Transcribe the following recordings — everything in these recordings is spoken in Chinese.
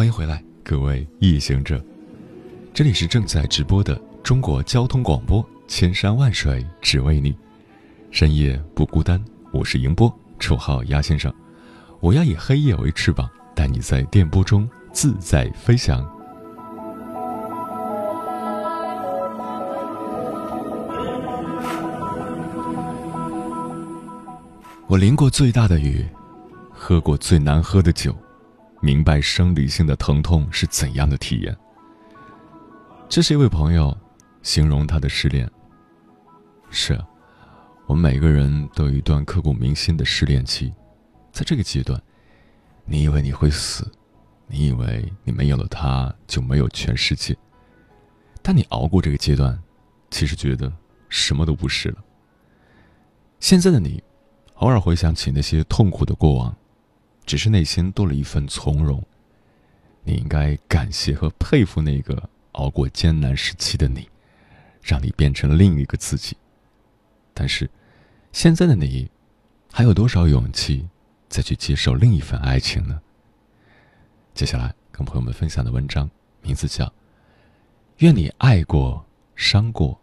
欢迎回来，各位夜行者，这里是正在直播的中国交通广播，千山万水只为你，深夜不孤单。我是迎波，绰号鸭先生。我要以黑夜为翅膀，带你在电波中自在飞翔。我淋过最大的雨，喝过最难喝的酒。明白生理性的疼痛是怎样的体验。这是一位朋友形容他的失恋。是，我们每个人都有一段刻骨铭心的失恋期，在这个阶段，你以为你会死，你以为你没有了他就没有全世界，但你熬过这个阶段，其实觉得什么都不是了。现在的你，偶尔回想起那些痛苦的过往。只是内心多了一份从容。你应该感谢和佩服那个熬过艰难时期的你，让你变成另一个自己。但是，现在的你，还有多少勇气再去接受另一份爱情呢？接下来跟朋友们分享的文章名字叫《愿你爱过、伤过，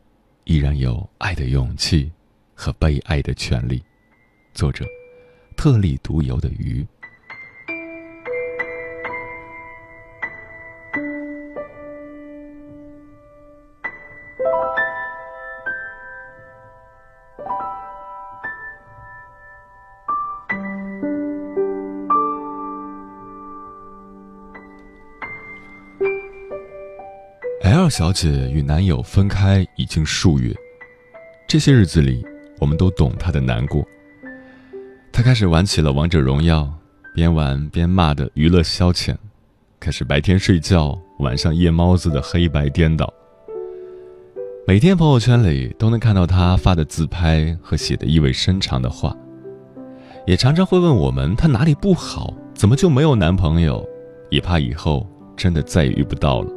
依然有爱的勇气和被爱的权利》，作者：特立独游的鱼。L 小姐与男友分开已经数月，这些日子里，我们都懂她的难过。她开始玩起了王者荣耀，边玩边骂的娱乐消遣，开始白天睡觉，晚上夜猫子的黑白颠倒。每天朋友圈里都能看到她发的自拍和写的意味深长的话，也常常会问我们她哪里不好，怎么就没有男朋友，也怕以后真的再也遇不到了。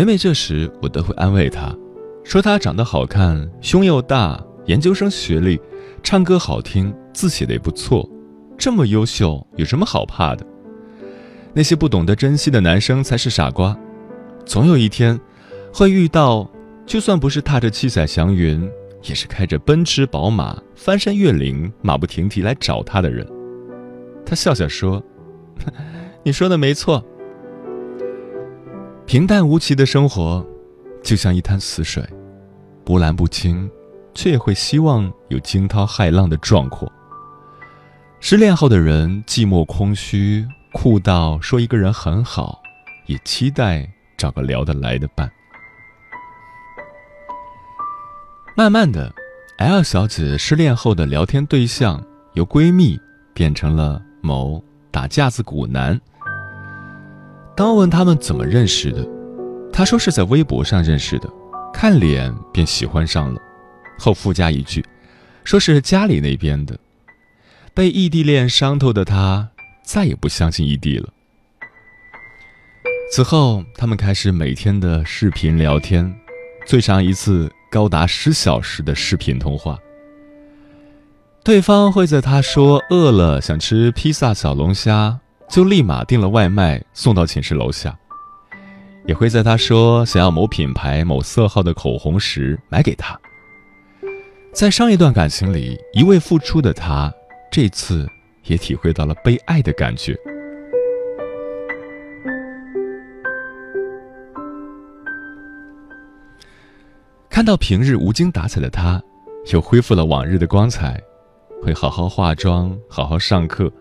每每这时，我都会安慰她，说她长得好看，胸又大，研究生学历，唱歌好听，字写的也不错，这么优秀，有什么好怕的？那些不懂得珍惜的男生才是傻瓜，总有一天。会遇到，就算不是踏着七彩祥云，也是开着奔驰宝马、翻山越岭、马不停蹄来找他的人。他笑笑说：“ 你说的没错。平淡无奇的生活，就像一滩死水，波澜不惊，却也会希望有惊涛骇浪的壮阔。失恋后的人寂寞空虚，酷到说一个人很好，也期待找个聊得来的伴。”慢慢的，L 小姐失恋后的聊天对象由闺蜜变成了某打架子鼓男。当问他们怎么认识的，他说是在微博上认识的，看脸便喜欢上了。后附加一句，说是家里那边的。被异地恋伤透的他再也不相信异地了。此后，他们开始每天的视频聊天，最长一次。高达十小时的视频通话，对方会在他说饿了想吃披萨小龙虾，就立马订了外卖送到寝室楼下，也会在他说想要某品牌某色号的口红时买给他。在上一段感情里，一味付出的他，这次也体会到了被爱的感觉。看到平日无精打采的他又恢复了往日的光彩，会好好化妆，好好上课。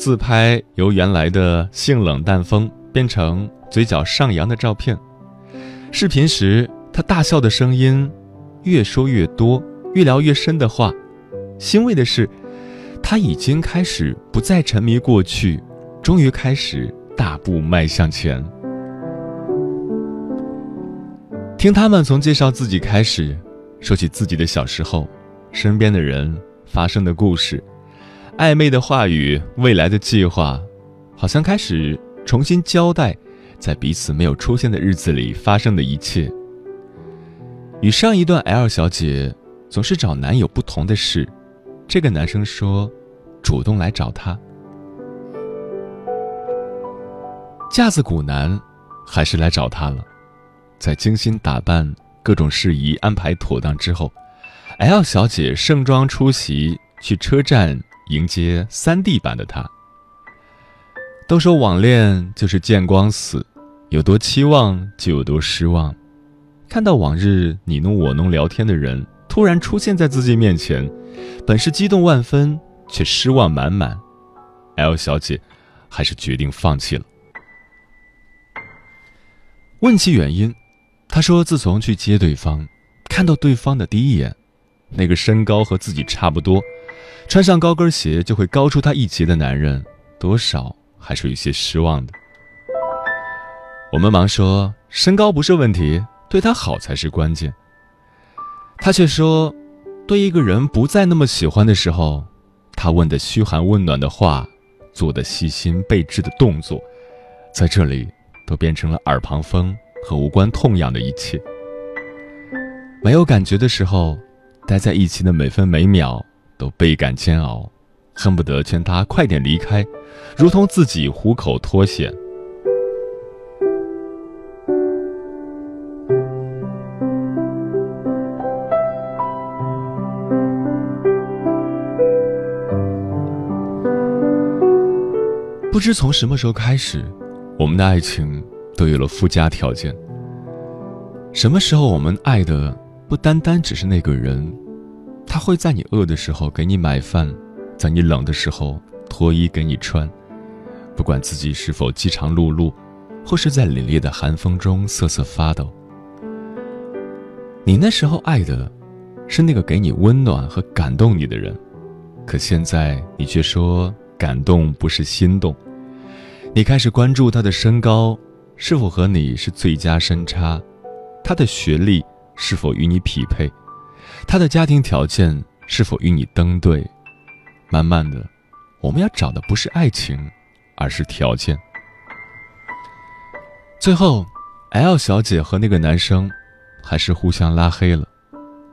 自拍由原来的性冷淡风变成嘴角上扬的照片。视频时，他大笑的声音越说越多，越聊越深的话。欣慰的是，他已经开始不再沉迷过去，终于开始大步迈向前。听他们从介绍自己开始，说起自己的小时候，身边的人发生的故事，暧昧的话语，未来的计划，好像开始重新交代，在彼此没有出现的日子里发生的一切。与上一段 L 小姐总是找男友不同的是，这个男生说，主动来找她。架子鼓男，还是来找她了。在精心打扮、各种事宜安排妥当之后，L 小姐盛装出席，去车站迎接三 D 版的他。都说网恋就是见光死，有多期望就有多失望。看到往日你侬我侬聊天的人突然出现在自己面前，本是激动万分，却失望满满。L 小姐还是决定放弃了。问其原因。他说：“自从去接对方，看到对方的第一眼，那个身高和自己差不多，穿上高跟鞋就会高出他一截的男人，多少还是有些失望的。”我们忙说：“身高不是问题，对他好才是关键。”他却说：“对一个人不再那么喜欢的时候，他问的嘘寒问暖的话，做的细心备至的动作，在这里都变成了耳旁风。”和无关痛痒的一切，没有感觉的时候，待在一起的每分每秒都倍感煎熬，恨不得劝他快点离开，如同自己虎口脱险。不知从什么时候开始，我们的爱情。都有了附加条件。什么时候我们爱的不单单只是那个人，他会在你饿的时候给你买饭，在你冷的时候脱衣给你穿，不管自己是否饥肠辘辘，或是在凛冽的寒风中瑟瑟发抖。你那时候爱的，是那个给你温暖和感动你的人，可现在你却说感动不是心动，你开始关注他的身高。是否和你是最佳身差？他的学历是否与你匹配？他的家庭条件是否与你登对？慢慢的，我们要找的不是爱情，而是条件。最后，L 小姐和那个男生还是互相拉黑了。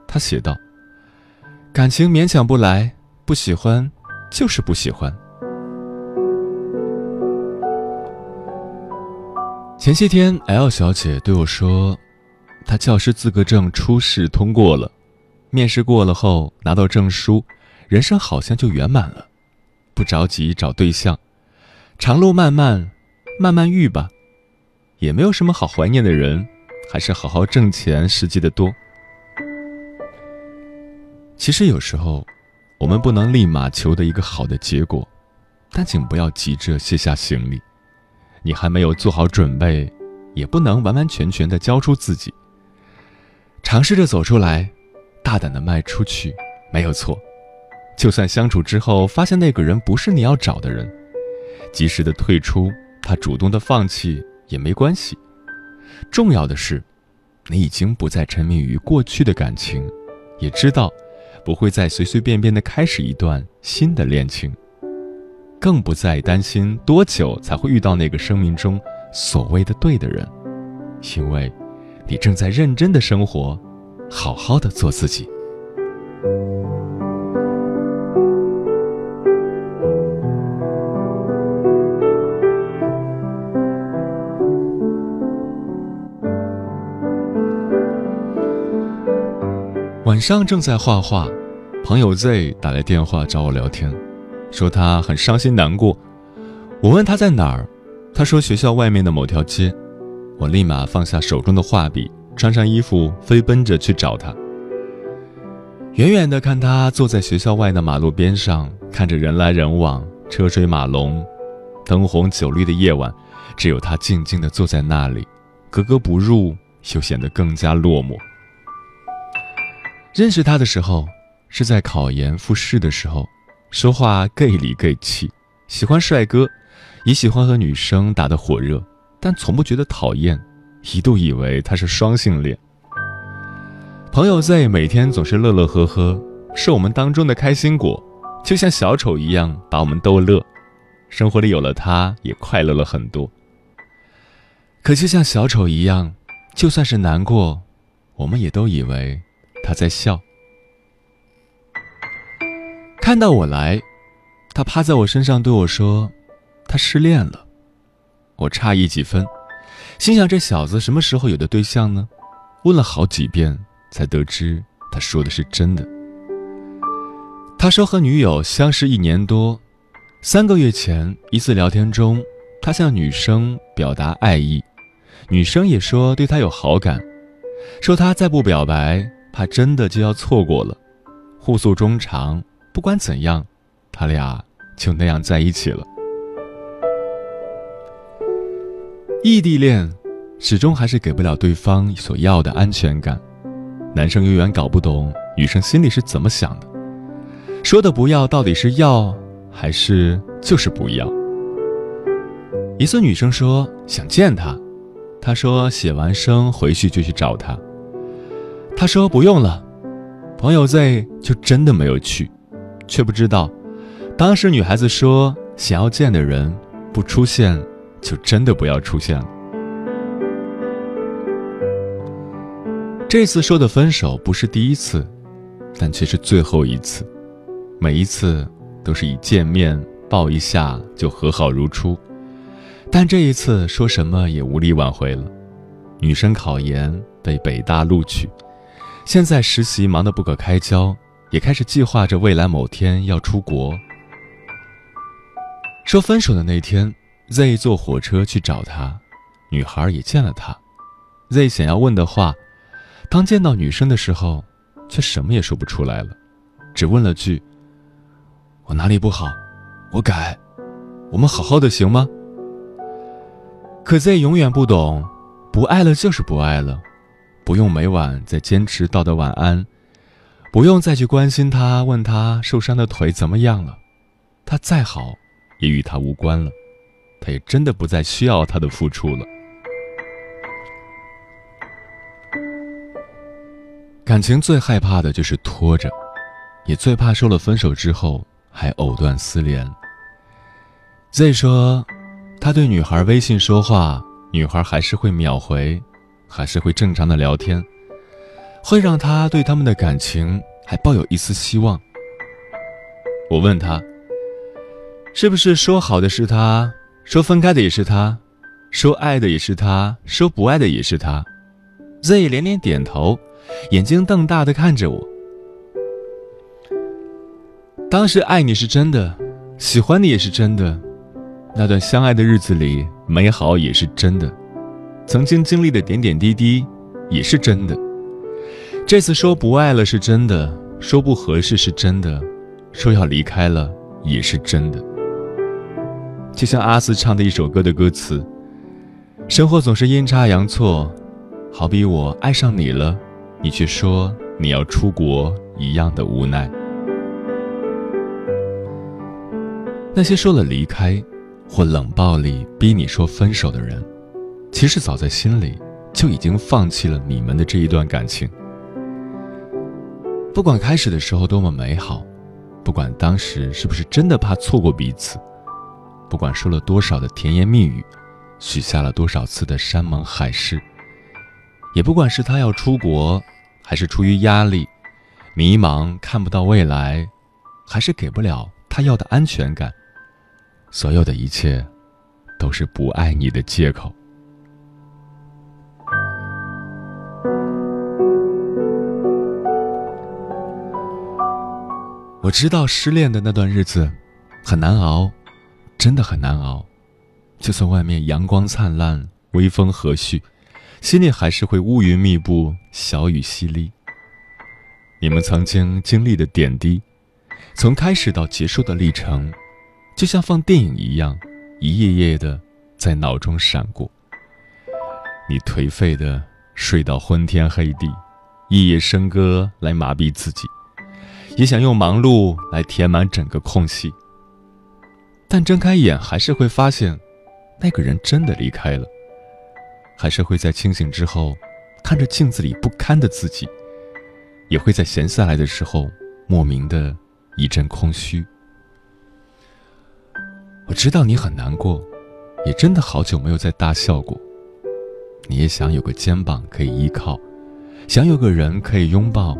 她写道：“感情勉强不来，不喜欢就是不喜欢。”前些天，L 小姐对我说，她教师资格证初试通过了，面试过了后拿到证书，人生好像就圆满了，不着急找对象，长路漫漫，慢慢遇吧，也没有什么好怀念的人，还是好好挣钱实际的多。其实有时候，我们不能立马求得一个好的结果，但请不要急着卸下行李。你还没有做好准备，也不能完完全全的交出自己。尝试着走出来，大胆的迈出去，没有错。就算相处之后发现那个人不是你要找的人，及时的退出，他主动的放弃也没关系。重要的是，你已经不再沉迷于过去的感情，也知道不会再随随便便的开始一段新的恋情。更不再担心多久才会遇到那个生命中所谓的对的人，因为，你正在认真的生活，好好的做自己。晚上正在画画，朋友 Z 打来电话找我聊天。说他很伤心难过，我问他在哪儿，他说学校外面的某条街，我立马放下手中的画笔，穿上衣服飞奔着去找他。远远的看他坐在学校外的马路边上，看着人来人往，车水马龙，灯红酒绿的夜晚，只有他静静的坐在那里，格格不入，又显得更加落寞。认识他的时候，是在考研复试的时候，说话 gay 里 gay 气，喜欢帅哥，也喜欢和女生打得火热，但从不觉得讨厌。一度以为他是双性恋。朋友 Z 每天总是乐乐呵呵，是我们当中的开心果，就像小丑一样把我们逗乐。生活里有了他，也快乐了很多。可就像小丑一样，就算是难过，我们也都以为他在笑。看到我来，他趴在我身上对我说：“他失恋了。”我诧异几分。心想：这小子什么时候有的对象呢？问了好几遍，才得知他说的是真的。他说和女友相识一年多，三个月前一次聊天中，他向女生表达爱意，女生也说对他有好感，说他再不表白，怕真的就要错过了。互诉衷肠，不管怎样，他俩就那样在一起了。异地恋，始终还是给不了对方所要的安全感。男生永远搞不懂女生心里是怎么想的，说的不要到底是要还是就是不要。一次女生说想见他，他说写完生回去就去找他。他说不用了，朋友在就真的没有去，却不知道，当时女孩子说想要见的人不出现。就真的不要出现了。这次说的分手不是第一次，但却是最后一次。每一次都是以见面抱一下就和好如初，但这一次说什么也无力挽回了。女生考研被北大录取，现在实习忙得不可开交，也开始计划着未来某天要出国。说分手的那天。Z 坐火车去找他，女孩也见了他。Z 想要问的话，当见到女生的时候，却什么也说不出来了，只问了句：“我哪里不好？我改。我们好好的行吗？”可 Z 永远不懂，不爱了就是不爱了，不用每晚再坚持道的晚安，不用再去关心他，问他受伤的腿怎么样了，他再好，也与他无关了。他也真的不再需要他的付出了。感情最害怕的就是拖着，也最怕说了分手之后还藕断丝连。再说，他对女孩微信说话，女孩还是会秒回，还是会正常的聊天，会让他对他们的感情还抱有一丝希望。我问他，是不是说好的是他？说分开的也是他，说爱的也是他，说不爱的也是他。Z 连连点头，眼睛瞪大的看着我。当时爱你是真的，喜欢你也是真的，那段相爱的日子里美好也是真的，曾经经历的点点滴滴也是真的。这次说不爱了是真的，说不合适是真的，说要离开了也是真的。就像阿四唱的一首歌的歌词：“生活总是阴差阳错，好比我爱上你了，你却说你要出国一样的无奈。”那些说了离开，或冷暴力逼你说分手的人，其实早在心里就已经放弃了你们的这一段感情。不管开始的时候多么美好，不管当时是不是真的怕错过彼此。不管说了多少的甜言蜜语，许下了多少次的山盟海誓，也不管是他要出国，还是出于压力、迷茫看不到未来，还是给不了他要的安全感，所有的一切，都是不爱你的借口。我知道失恋的那段日子很难熬。真的很难熬，就算外面阳光灿烂、微风和煦，心里还是会乌云密布，小雨淅沥。你们曾经经历的点滴，从开始到结束的历程，就像放电影一样，一页页的在脑中闪过。你颓废的睡到昏天黑地，夜夜笙歌来麻痹自己，也想用忙碌来填满整个空隙。但睁开眼，还是会发现，那个人真的离开了。还是会在清醒之后，看着镜子里不堪的自己，也会在闲下来的时候，莫名的一阵空虚。我知道你很难过，也真的好久没有再大笑过。你也想有个肩膀可以依靠，想有个人可以拥抱，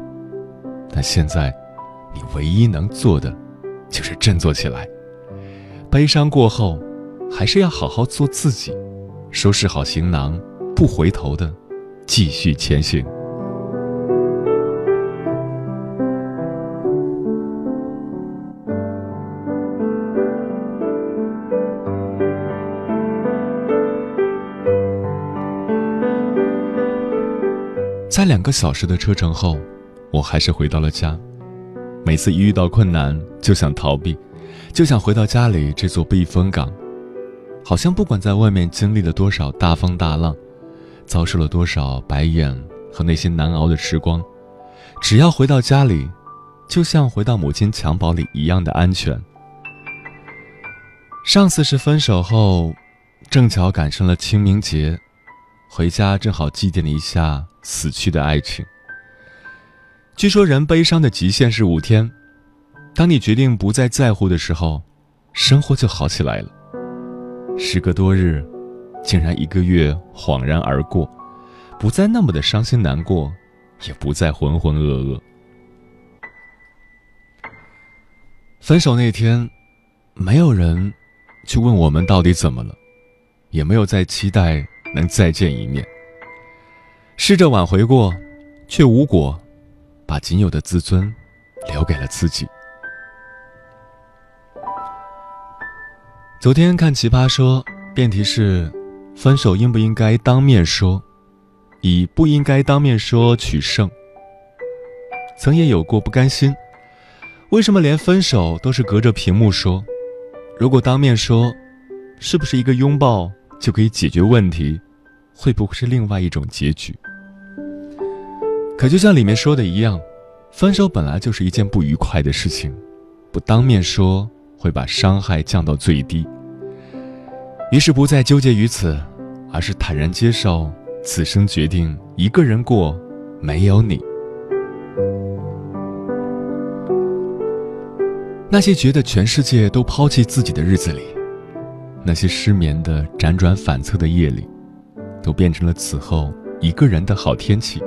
但现在，你唯一能做的，就是振作起来。悲伤过后，还是要好好做自己，收拾好行囊。不回头的，继续前行。在两个小时的车程后，我还是回到了家。每次一遇到困难，就想逃避，就想回到家里这座避风港。好像不管在外面经历了多少大风大浪。遭受了多少白眼和那些难熬的时光，只要回到家里，就像回到母亲襁褓里一样的安全。上次是分手后，正巧赶上了清明节，回家正好祭奠了一下死去的爱情。据说人悲伤的极限是五天，当你决定不再在乎的时候，生活就好起来了。时隔多日。竟然一个月恍然而过，不再那么的伤心难过，也不再浑浑噩噩。分手那天，没有人去问我们到底怎么了，也没有再期待能再见一面。试着挽回过，却无果，把仅有的自尊留给了自己。昨天看《奇葩说》，辩题是。分手应不应该当面说？以不应该当面说取胜。曾也有过不甘心，为什么连分手都是隔着屏幕说？如果当面说，是不是一个拥抱就可以解决问题？会不会是另外一种结局？可就像里面说的一样，分手本来就是一件不愉快的事情，不当面说会把伤害降到最低。于是不再纠结于此，而是坦然接受此生决定一个人过，没有你。那些觉得全世界都抛弃自己的日子里，那些失眠的辗转反侧的夜里，都变成了此后一个人的好天气。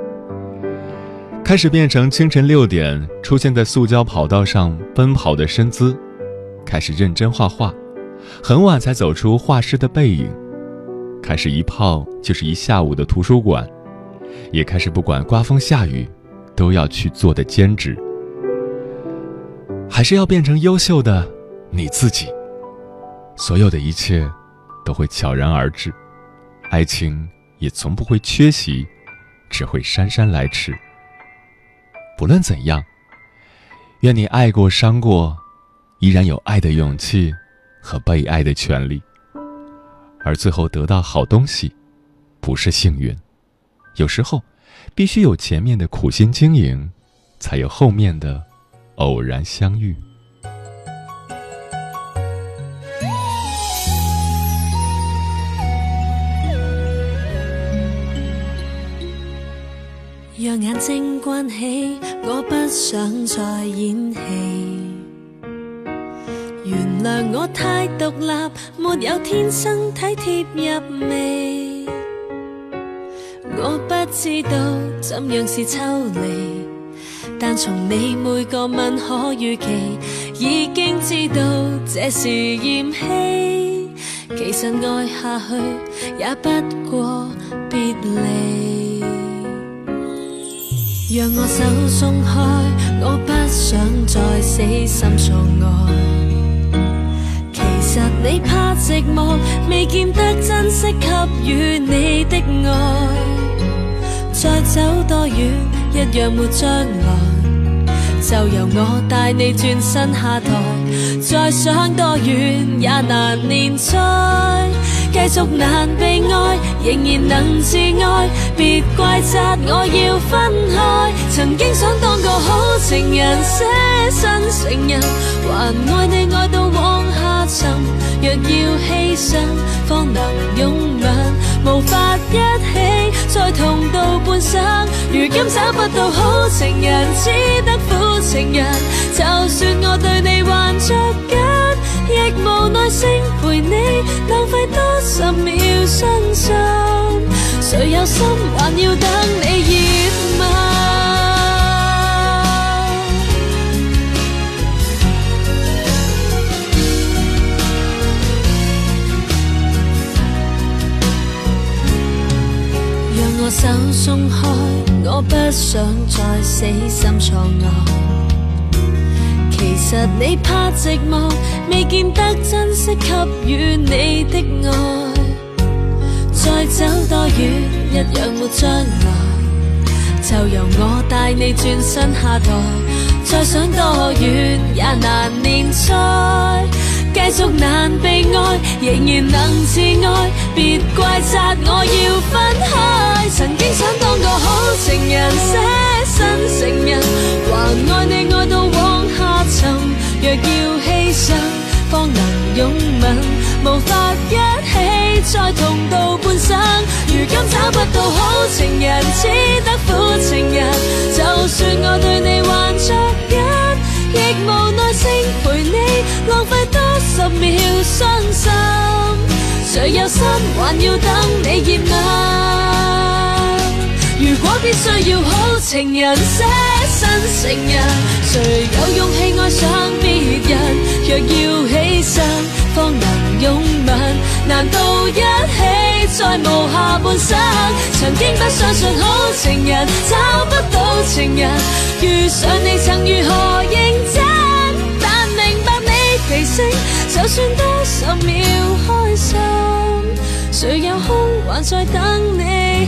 开始变成清晨六点出现在塑胶跑道上奔跑的身姿，开始认真画画。很晚才走出画室的背影，开始一泡就是一下午的图书馆，也开始不管刮风下雨，都要去做的兼职，还是要变成优秀的你自己。所有的一切都会悄然而至，爱情也从不会缺席，只会姗姗来迟。不论怎样，愿你爱过伤过，依然有爱的勇气。和被爱的权利，而最后得到好东西，不是幸运，有时候必须有前面的苦心经营，才有后面的偶然相遇。让眼睛关起，我不想再演戏。谅我太独立，没有天生体贴入微。我不知道怎样是抽离，但从你每个吻可预期，已经知道这是嫌弃。其实爱下去也不过别离。让我手松开，我不想再死心错爱。其实你怕寂寞。未见得珍惜给予你的爱。再走多远，一样没将来。就由我带你转身下台，再想多远也难连载。继续难被爱，仍然能自爱，别怪责我要分开。曾经想当个好情人，舍身成人，还爱你爱到往下沉。若要牺牲，方能拥吻，无法一起再同度半生。如今找不到好情人，只得苦情人。就算我对你还着紧。亦无耐性陪你浪费多十秒伤心，谁有心还要等你热吻？手松开，我不想再死心错爱。其实你怕寂寞，未见得珍惜给予你的爱。再走多远，一样没将来。就由我带你转身下台，再想多远也难连载。继续难被爱，仍然能自爱，别怪责我要分开。曾经想当个好情人，舍身成人，还爱你爱到往下沉。若要牺牲，方能拥吻，无法一起再同度半生。如今找不到好情人，只得苦情人。就算我对你还着紧，亦无耐性陪你浪费多十秒伤心。谁有心还要等你热吻？果必须要好情人，舍身情人，谁有勇气爱上别人？若要牺牲，方能拥吻，难道一起再无下半生？曾经不相信好情人，找不到情人，遇上你曾如何认真？但明白你脾性，就算多十秒开心，谁有空还在等你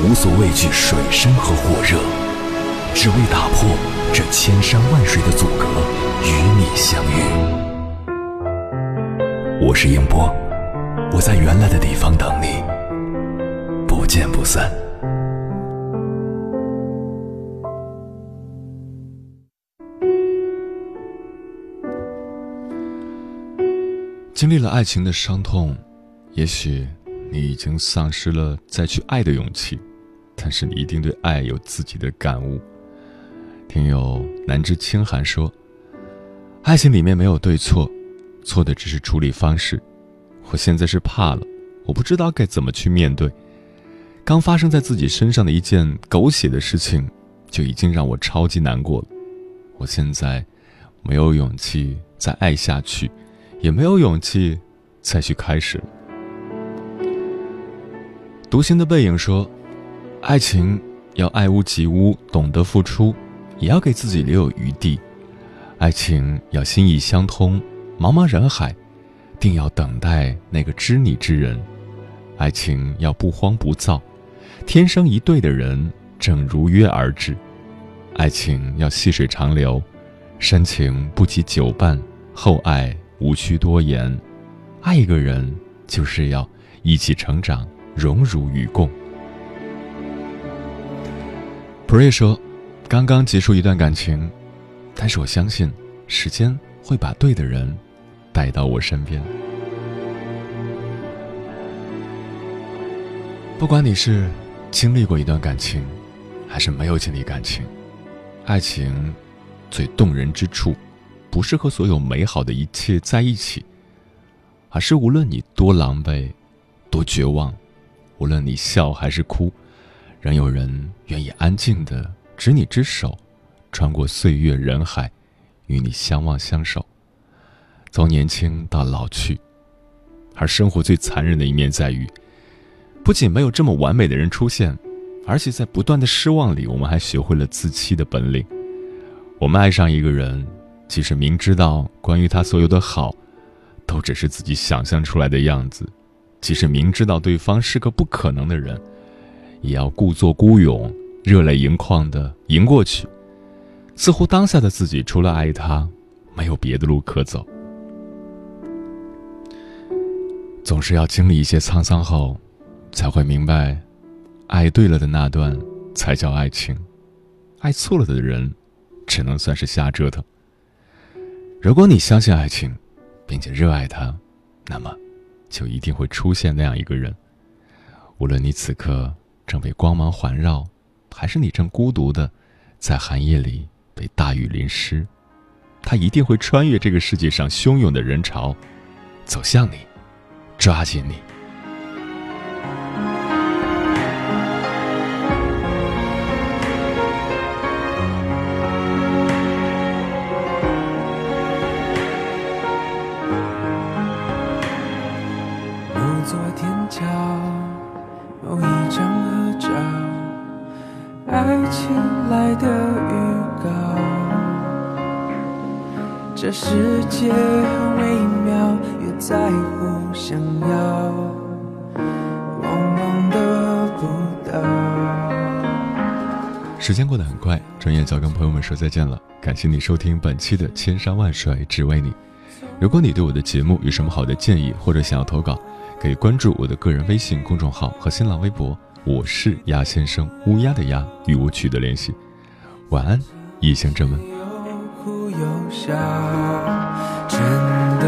无所畏惧水深和火热，只为打破这千山万水的阻隔，与你相遇。我是英波，我在原来的地方等你，不见不散。经历了爱情的伤痛，也许。你已经丧失了再去爱的勇气，但是你一定对爱有自己的感悟。听友南之清寒说：“爱情里面没有对错，错的只是处理方式。我现在是怕了，我不知道该怎么去面对。刚发生在自己身上的一件狗血的事情，就已经让我超级难过了。我现在没有勇气再爱下去，也没有勇气再去开始了。”独行的背影说：“爱情要爱屋及乌，懂得付出，也要给自己留有余地。爱情要心意相通，茫茫人海，定要等待那个知你之人。爱情要不慌不躁，天生一对的人正如约而至。爱情要细水长流，深情不及久伴，厚爱无需多言。爱一个人，就是要一起成长。”荣辱与共。普瑞说：“刚刚结束一段感情，但是我相信，时间会把对的人带到我身边。不管你是经历过一段感情，还是没有经历感情，爱情最动人之处，不是和所有美好的一切在一起，而是无论你多狼狈、多绝望，无论你笑还是哭，仍有人愿意安静的执你之手，穿过岁月人海，与你相望相守，从年轻到老去。而生活最残忍的一面在于。不仅没有这么完美的人出现，而且在不断的失望里，我们还学会了自欺的本领。我们爱上一个人，即使明知道关于他所有的好，都只是自己想象出来的样子；即使明知道对方是个不可能的人，也要故作孤勇、热泪盈眶的迎过去。似乎当下的自己除了爱他，没有别的路可走。总是要经历一些沧桑后。才会明白，爱对了的那段才叫爱情，爱错了的人，只能算是瞎折腾。如果你相信爱情，并且热爱它，那么，就一定会出现那样一个人。无论你此刻正被光芒环绕，还是你正孤独的在寒夜里被大雨淋湿，他一定会穿越这个世界上汹涌的人潮，走向你，抓紧你。说再见了。感谢你收听本期的《千山万水只为你》。如果你对我的节目有什么好的建议，或者想要投稿，可以关注我的个人微信公众号和新浪微博。我是鸭先生，乌鸦的鸭，与我取得联系。晚安，异乡人们。笑，真的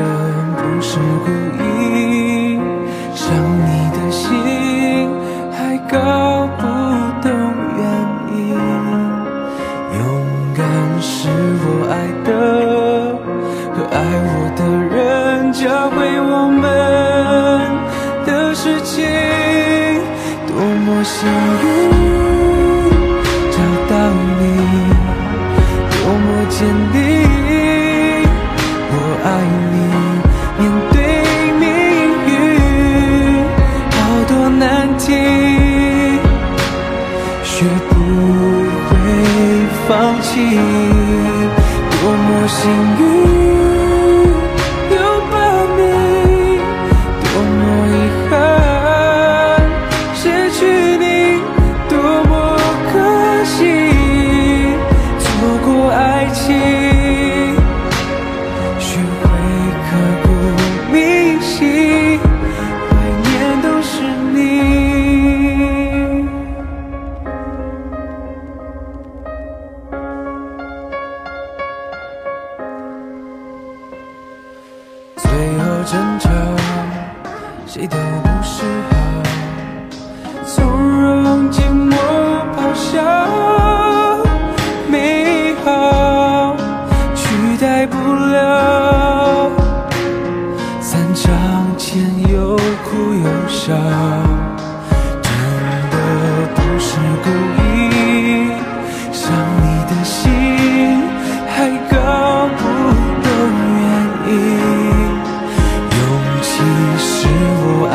不是故意。想你的心还搞不的和爱我的人教会我们的事情。多么幸运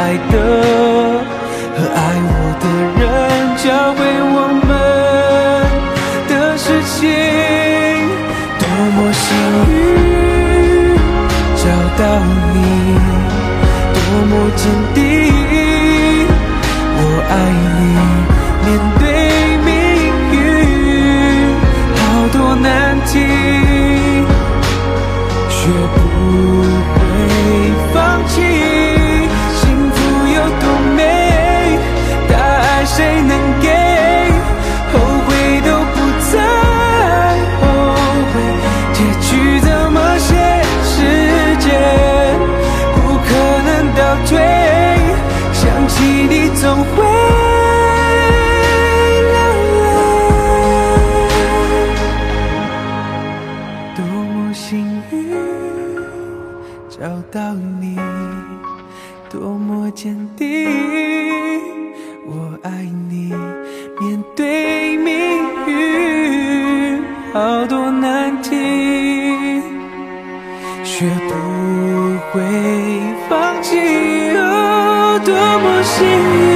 爱的到你，多么坚定，我爱你。面对命运，好多难题，学不会放弃。哦，多么幸运。